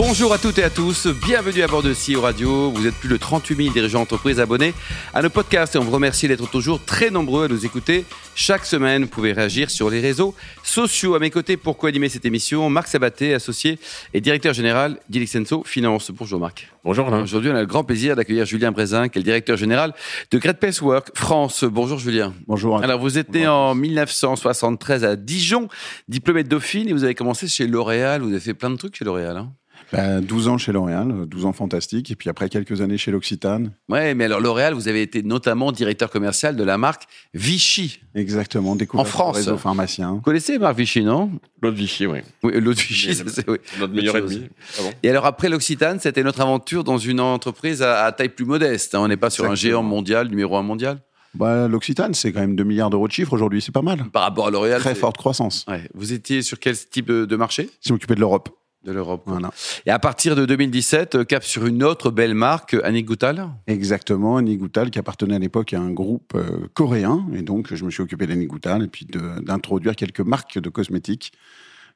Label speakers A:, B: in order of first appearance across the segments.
A: Bonjour à toutes et à tous, bienvenue à bord de CEO Radio. Vous êtes plus de 38 000 dirigeants d'entreprise abonnés à nos podcasts et on vous remercie d'être toujours très nombreux à nous écouter. Chaque semaine, vous pouvez réagir sur les réseaux sociaux. À mes côtés, pour co-animer cette émission, Marc Sabaté, associé et directeur général d'Ilixenso Finance. Bonjour Marc.
B: Bonjour Alain.
A: Aujourd'hui, on a le grand plaisir d'accueillir Julien Brézin, qui est le directeur général de Great Place Work France. Bonjour Julien.
B: Bonjour.
A: Alors, vous êtes né en 1973 à Dijon, diplômé de Dauphine, et vous avez commencé chez L'Oréal. Vous avez fait plein de trucs chez L'Oréal. Hein
B: ben, 12 ans chez L'Oréal, 12 ans fantastiques, et puis après quelques années chez l'Occitane.
A: Ouais, mais alors L'Oréal, vous avez été notamment directeur commercial de la marque Vichy.
B: Exactement, découvert
A: en France.
B: réseau pharmacien.
A: Vous connaissez Marc Vichy, non?
C: L'autre Vichy, oui.
A: Oui, l'autre Vichy, c'est oui.
C: notre meilleur ennemi.
A: Ah bon? Et alors après l'Occitane, c'était notre aventure dans une entreprise à, taille plus modeste. Hein. On n'est pas sur un géant mondial, numéro un mondial?
B: Bah, L'Occitane, c'est quand même 2 milliards d'euros de chiffre aujourd'hui, c'est pas mal.
A: Par rapport à L'Oréal.
B: Très forte croissance.
A: Ouais. Vous étiez sur quel type de marché?
B: Je m'occupais de l'Europe
A: de l'Europe. Voilà. Et à partir de 2017, euh, cap sur une autre belle marque, Annie Goutal
B: Exactement, Annie Goutal, qui appartenait à l'époque à un groupe euh, coréen. Et donc, je me suis occupé d'Annie Goutal et puis d'introduire quelques marques de cosmétiques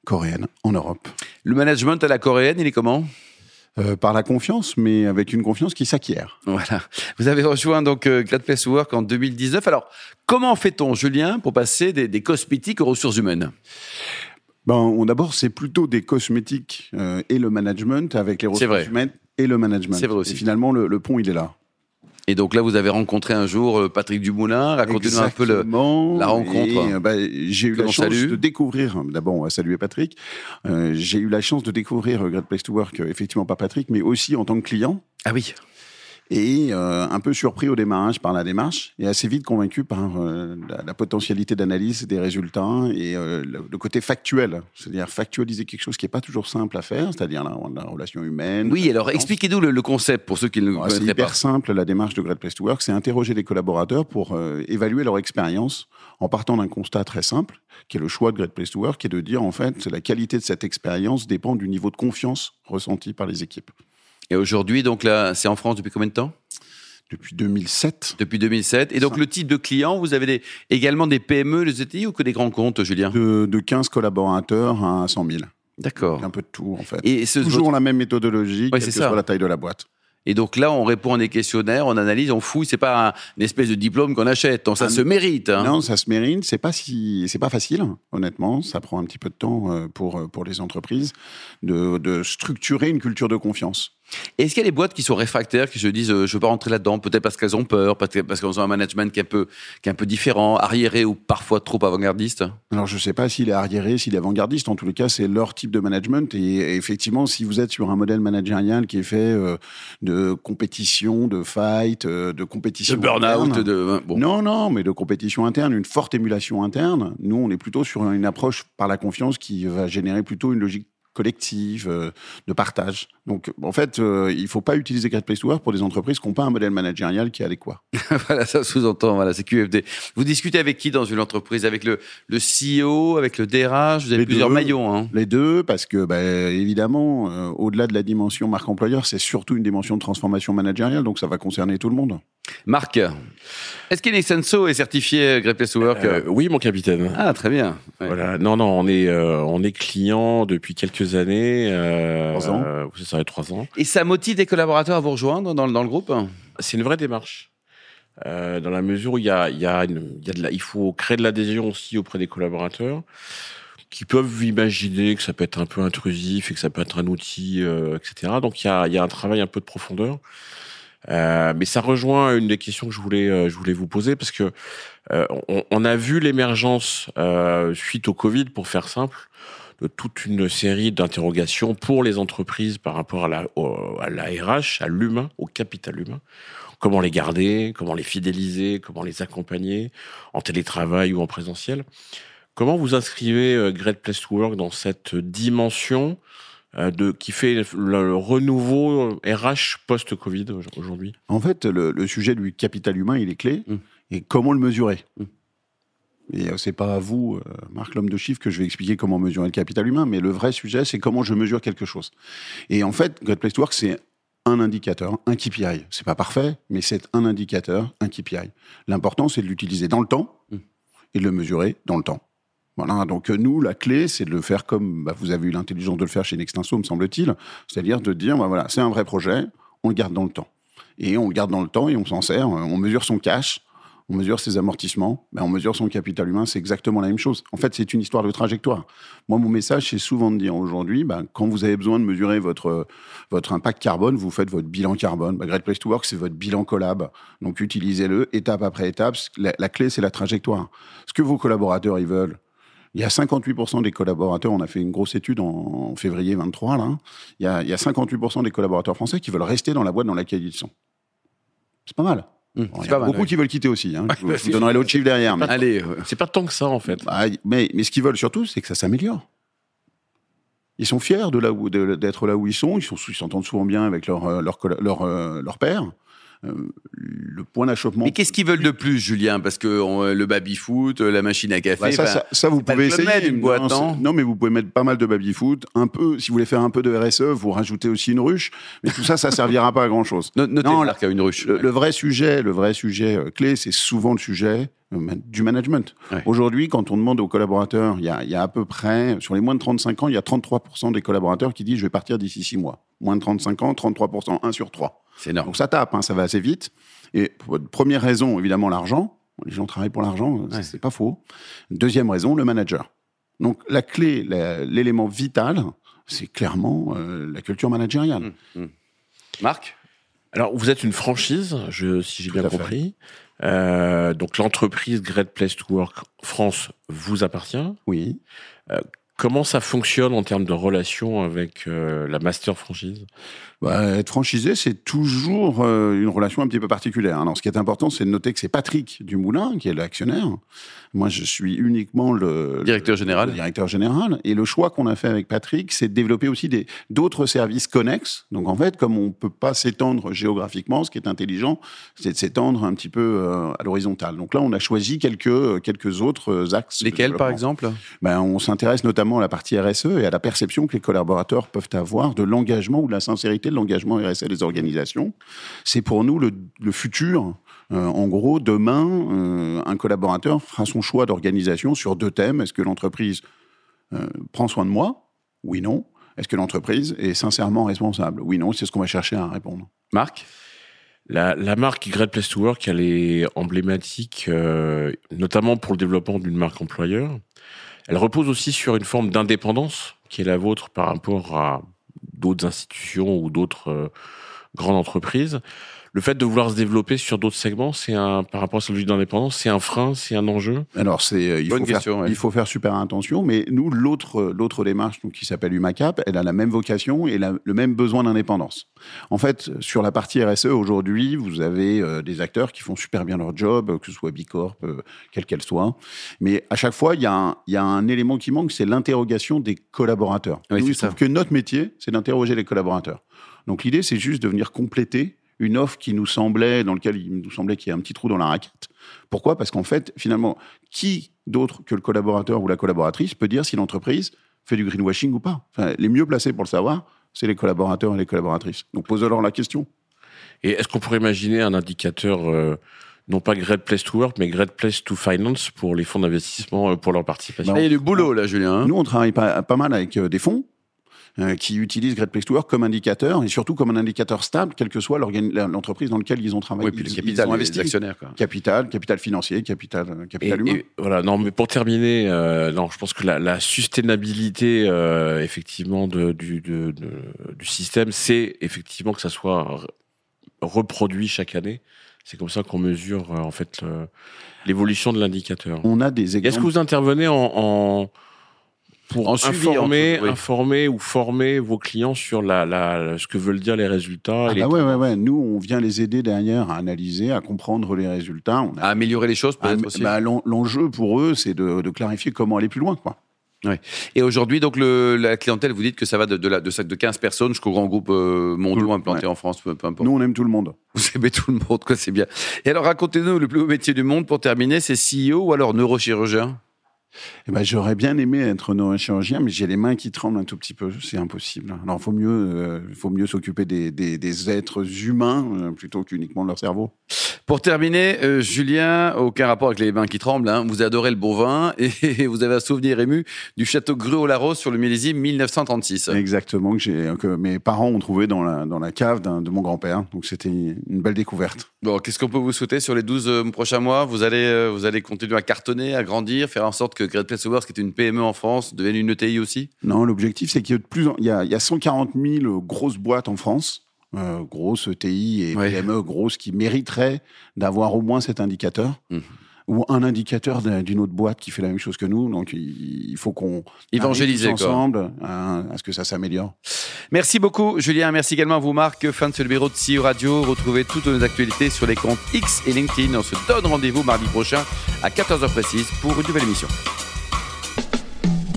B: coréennes en Europe.
A: Le management à la coréenne, il est comment?
B: Euh, par la confiance, mais avec une confiance qui s'acquiert.
A: Voilà. Vous avez rejoint donc Great Place Work en 2019. Alors, comment fait-on, Julien, pour passer des, des cosmétiques aux ressources humaines?
B: Ben, D'abord, c'est plutôt des cosmétiques euh, et le management avec les ressources humaines et le management.
A: C'est vrai aussi.
B: Et finalement, le, pont, il est là.
A: Et donc là, vous avez rencontré un jour euh, Patrick Dumoulin. Racontez-nous un peu le, la rencontre.
B: Euh, bah, j'ai eu la chance de découvrir. D'abord, on va saluer Patrick. Euh, j'ai eu la chance de découvrir Great Place to Work, effectivement pas Patrick, mais aussi en tant que client.
A: Ah oui
B: et euh, un peu surpris au démarrage par la démarche et assez vite convaincu par euh, la, potentialité d'analyse des résultats et euh, le, côté factuel, c'est-à-dire factualiser quelque chose qui n'est pas toujours simple à faire, c'est-à-dire la, la, relation humaine.
A: Oui, alors expliquez-nous le, concept pour ceux qui ne le connaissent pas.
B: C'est hyper simple, la démarche de Great Place to Work, c'est interroger les collaborateurs pour évaluer leur expérience en partant d'un constat très simple, qui est le choix de Great Place to Work, qui est de dire en fait la qualité de cette expérience dépend du niveau de confiance ressenti par les équipes.
A: Et aujourd'hui, donc là, c'est en France depuis combien de temps?
B: Depuis 2007.
A: Depuis 2007. Et donc, le type de client, vous avez également des PME, des ETI ou que des grands comptes, Julien?
B: De, de 15 collaborateurs à 100 000.
A: D'accord.
B: Un peu de tout, en fait. Et Toujours la même méthodologie, quelle que soit la taille de la boîte.
A: Et donc là, on répond à des questionnaires, on analyse, on fouille. C'est pas un, une espèce de diplôme qu'on achète. Donc ça se mérite. Hein.
B: Non, ça se mérite. C'est pas si, c'est pas facile, honnêtement. Ça prend un petit peu de temps euh, pour euh, pour les entreprises de, de structurer une culture de confiance.
A: Est-ce qu'il y a des boîtes qui sont réfractaires, qui se disent euh, je veux pas rentrer là-dedans, peut-être parce qu'elles ont peur, parce qu'elles ont un management qui est un peu qui est un peu différent, arriéré ou parfois trop avant-gardiste?
B: Alors je sais pas s'il est arriéré, s'il est avant-gardiste. En tous les cas, c'est leur type de management. Et, effectivement, si vous êtes sur un modèle managérial qui est fait euh, de compétition, de fight, euh, de compétition,
A: de burn-out, de
B: bon. non non, mais de compétition interne, une forte émulation interne. Nous, on est plutôt sur une approche par la confiance qui va générer plutôt une logique collective, euh, de partage. Donc, en fait, euh, il ne faut pas utiliser Great Place to Work pour des entreprises qui n'ont pas un modèle managérial qui est adéquat.
A: voilà, ça sous-entend, voilà, c'est QFD. Vous discutez avec qui dans une entreprise? Avec le, le CEO, avec le DRH Vous avez plusieurs maillons. Hein.
B: Les deux, parce que, bah, évidemment, euh, au-delà de la dimension marque employeur, c'est surtout une dimension de transformation managériale, donc ça va concerner tout le monde.
A: Marc, est-ce qu'Inexenso est certifié Great Place to Work
C: Oui, mon capitaine.
A: Ah, très bien.
C: Voilà. Non, non, on est, on est client depuis quelques années.
B: Euh, trois ans.
C: Euh, ça fait trois ans.
A: Et ça motive des collaborateurs à vous rejoindre dans, dans le groupe?
C: C'est une vraie démarche. Euh, dans la mesure où il y a, il y a, il y a de la, il faut créer de l'adhésion aussi auprès des collaborateurs qui peuvent imaginer que ça peut être un peu intrusif et que ça peut être un outil, euh, etc. Donc il y a, il y a un travail un peu de profondeur. Euh, mais ça rejoint une des questions que je voulais, euh, je voulais vous poser parce que euh, on, on, a vu l'émergence suite au Covid, pour faire simple, toute une série d'interrogations pour les entreprises par rapport à la, à la RH, à l'humain, au capital humain. Comment les garder, comment les fidéliser, comment les accompagner en télétravail ou en présentiel. Comment vous inscrivez euh, Great Place to Work dans cette dimension euh, de, qui fait le renouveau RH post-Covid aujourd'hui
B: En fait, le, sujet du capital humain, il est clé. Mmh. Et comment le mesurer mmh. Et euh, c'est pas à vous, euh, Marc, l'homme de chiffres, que je vais expliquer comment mesurer le capital humain, mais le vrai sujet, c'est comment je mesure quelque chose. Et en fait, Great Place to Work, c'est un indicateur, un KPI. C'est pas parfait, mais c'est un indicateur, un KPI. L'important, c'est de l'utiliser dans le temps
A: Mm.
B: et de le mesurer dans le temps. Voilà, donc euh, nous, la clé, c'est de le faire comme bah, vous avez eu l'intelligence de le faire chez Nextinso, me semble-t-il, c'est-à-dire de dire, bah, voilà, c'est un vrai projet, on le garde dans le temps. Et on le garde dans le temps et on s'en sert, on mesure son cash, on mesure ses amortissements, ben on mesure son capital humain, c'est exactement la même chose. En fait, c'est une histoire de trajectoire. Moi, mon message, c'est souvent de dire aujourd'hui, quand vous avez besoin de mesurer votre, votre impact carbone, vous faites votre bilan carbone. Great Place to Work, c'est votre bilan collab. Donc, utilisez-le étape après étape. La, la clé, c'est la trajectoire. Ce que vos collaborateurs, ils veulent, il y a 58% des collaborateurs, on a fait une grosse étude en, en février 23, là. Il y, a, il y a 58% des collaborateurs français qui veulent rester dans la boîte dans laquelle ils sont. C'est pas mal.
A: Mmh,
B: Bon,
A: c'est
B: il y
A: pas
B: a
A: mal,
B: beaucoup qui veulent quitter aussi. Hein. Je, vous-
C: bah,
B: donnerai l'autre chiffre derrière. Mais,
A: Allez,
C: C'est pas tant que ça, en fait.
B: bah, mais, mais ce qu'ils veulent surtout, c'est que ça s'améliore. Ils sont fiers de là d'être là où ils sont. Ils sont- ils s'entendent souvent bien avec leur euh, leur leur, euh, leur père. Euh, le point d'achoppement.
A: mais qu'est-ce qu'ils veulent de plus, Julien? Parce que on- le baby-foot, la machine à café.
B: Bah, ça, ça, ça, vous pouvez essayer.
A: Une boîte,
B: non,
A: non
B: mais vous pouvez mettre pas mal de baby-foot. Un peu, si vous voulez faire un peu de RSE, vous rajoutez aussi une ruche. Mais tout ça, ça servira pas à grand chose.
A: no- Notez
B: Non,
A: Marc, à une ruche.
B: Le, le vrai sujet, le vrai sujet euh, clé, c'est souvent le sujet euh, du management.
A: Ouais.
B: Aujourd'hui, quand on demande aux collaborateurs, il y, a, il y a à peu près, sur les moins de 35 ans, il y a 33% des collaborateurs qui disent je vais partir d'ici 6 mois. Moins de 35 ans, 33%, 1 sur 3.
A: C'est énorme.
B: Donc ça tape, hein, ça va assez vite. Et pour- première raison, évidemment, l'argent. Les gens travaillent pour l'argent, euh,
A: Ouais.
B: c'est pas faux. Deuxième raison, le manager. Donc la clé, l'élément vital, c'est clairement euh, la culture managériale.
A: Mmh, mmh. Marc?
C: Alors, vous êtes une franchise, je, si j'ai bien compris. Euh, donc, l'entreprise Great Place to Work France vous appartient.
B: Oui.
C: Comment ça fonctionne en termes de relation avec euh, la master franchise?
B: Bah, être franchisé, c'est toujours euh, une relation un petit peu particulière. Alors, ce qui est important, c'est de noter que c'est Patrick Dumoulin qui est l'actionnaire. Moi, je suis uniquement le
A: Directeur
B: le
A: général.
B: directeur général. Et le choix qu'on a fait avec Patrick, c'est de développer aussi des d'autres services connexes. Donc, en fait, comme on peut pas s'étendre géographiquement, ce qui est intelligent, c'est de s'étendre un petit peu euh, à l'horizontale. Donc là, on a choisi quelques quelques autres axes.
A: Lesquels, par exemple?
B: Ben, on s'intéresse notamment à la partie RSE et à la perception que les collaborateurs peuvent avoir de l'engagement ou de la sincérité de l'engagement RSE des organisations. C'est pour nous le, le futur. Euh, en gros, demain, euh, un collaborateur fera son choix d'organisation sur deux thèmes. Est-ce que l'entreprise euh, prend soin de moi? Oui, non. Est-ce que l'entreprise est sincèrement responsable? Oui, non. C'est ce qu'on va chercher à répondre.
A: Marc?
C: La, la marque Great Place to Work, elle est emblématique, euh, notamment pour le développement d'une marque employeur. Elle repose aussi sur une forme d'indépendance qui est la vôtre par rapport à d'autres institutions ou d'autres euh, grandes entreprises. Le fait de vouloir se développer sur d'autres segments, c'est un par rapport à celui d'indépendance, c'est un frein, c'est un enjeu?
B: Alors, c'est, euh, il,
A: Bonne
B: faut
A: question,
B: faire,
A: ouais.
B: il faut faire super attention, mais nous, l'autre, l'autre démarche donc, qui s'appelle UMACAP, elle a la même vocation et la- le même besoin d'indépendance. En fait, sur la partie RSE, aujourd'hui, vous avez euh, des acteurs qui font super bien leur job, euh, que ce soit Bicorp, euh, quelle qu'elle soit, mais à chaque fois, il y, a un- il y a un élément qui manque, c'est l'interrogation des collaborateurs.
A: Oui,
B: Nous, il se trouve
A: ça.
B: que notre métier, c'est d'interroger les collaborateurs. Donc l'idée, c'est juste de venir compléter une offre qui nous semblait, dans lequel il nous semblait qu'il y a un petit trou dans la raquette. Pourquoi? Parce qu'en fait, finalement, qui d'autre que le collaborateur ou la collaboratrice peut dire si l'entreprise fait du greenwashing ou pas? Enfin, Les mieux placés pour le savoir, c'est les collaborateurs et les collaboratrices. Donc posez-leur la question.
C: Et est-ce qu'on pourrait imaginer un indicateur, euh, non pas Great Place to Work, mais Great Place to Finance pour les fonds d'investissement, euh, pour leur participation?
B: Bah,
A: Il y a du boulot, là, Julien. hein
B: Nous, on travaille pas, pas mal avec euh, des fonds euh, qui utilisent Great Place to Work comme indicateur et surtout comme un indicateur stable, quelle que soit l'entreprise dans laquelle ils ont travaillé.
A: oui, puis le
B: Ils-
A: capital,
B: ils ont
A: les actionnaires. Quoi.
B: Capital, capital financier, capital, euh,
C: Et,
B: capital humain.
C: et voilà, non, mais pour terminer, euh, non, je pense que la, la sustainabilité, euh, effectivement, de, du, de- de- du système, c'est effectivement que ça soit re- reproduit chaque année. C'est comme ça qu'on mesure, en fait, l'évolution de l'indicateur.
B: On a des
C: Est-ce que
B: exemples.
C: vous intervenez en, en- pour
A: En suivi,
C: informer,
A: en tout, oui.
C: informer ou former vos clients sur la, la, ce que veulent dire les résultats
B: Ah
C: les
B: bah ouais, ouais, ouais. Nous, on vient les aider derrière à analyser, à comprendre les résultats. On a-
A: À améliorer les choses,
B: Ah,
A: peut-être aussi.
B: bah, l'en- L'enjeu pour eux, c'est de, de clarifier comment aller plus loin. Quoi.
A: Et aujourd'hui, donc, le, la clientèle, vous dites que ça va de, de, la, de, de 15 personnes jusqu'aux grands groupes euh, implantés
B: ouais.
A: en France, peu, peu importe.
B: Nous, on aime tout le monde.
A: Vous aimez tout le monde, quoi, c'est bien. Et alors, racontez-nous le plus beau métier du monde pour terminer, c'est CEO ou alors neurochirurgien?
B: Eh ben, J'aurais bien aimé être neurochirurgien, mais j'ai les mains qui tremblent un tout petit peu. C'est impossible. Alors, faut mieux, euh, faut mieux s'occuper des, êtres humains euh, plutôt qu'uniquement de leur cerveau.
A: Pour terminer, euh, Julien, aucun rapport avec les mains qui tremblent. Hein. Vous adorez le bon vin et vous avez un souvenir ému du château Gruau-Larose sur le millésime 1936.
B: Exactement, que, que mes parents ont trouvé dans la, dans la cave de mon grand-père. Donc, c'était une belle découverte.
A: Bon, qu'est-ce qu'on peut vous souhaiter sur les 12 prochains mois? Vous allez, vous allez continuer à cartonner, à grandir, faire en sorte que Great Place Awards, qui est une PME en France, devienne une ETI aussi?
B: Non, l'objectif, c'est qu'il y, a de plus il, y a, il y a 140 000 grosses boîtes en France, euh, grosses ETI et PME grosses, qui mériteraient d'avoir au moins cet indicateur. Mmh. Ou un indicateur d'une autre boîte qui fait la même chose que nous. Donc, il faut qu'on
A: évangélise
B: ensemble à, à, ce que ça s'améliore.
A: Merci beaucoup, Julien. Merci également à vous, Marc. Fin de ce numéro de CEO Radio. Retrouvez toutes nos actualités sur les comptes X et LinkedIn. On se donne rendez-vous mardi prochain à 14h précise pour une nouvelle émission.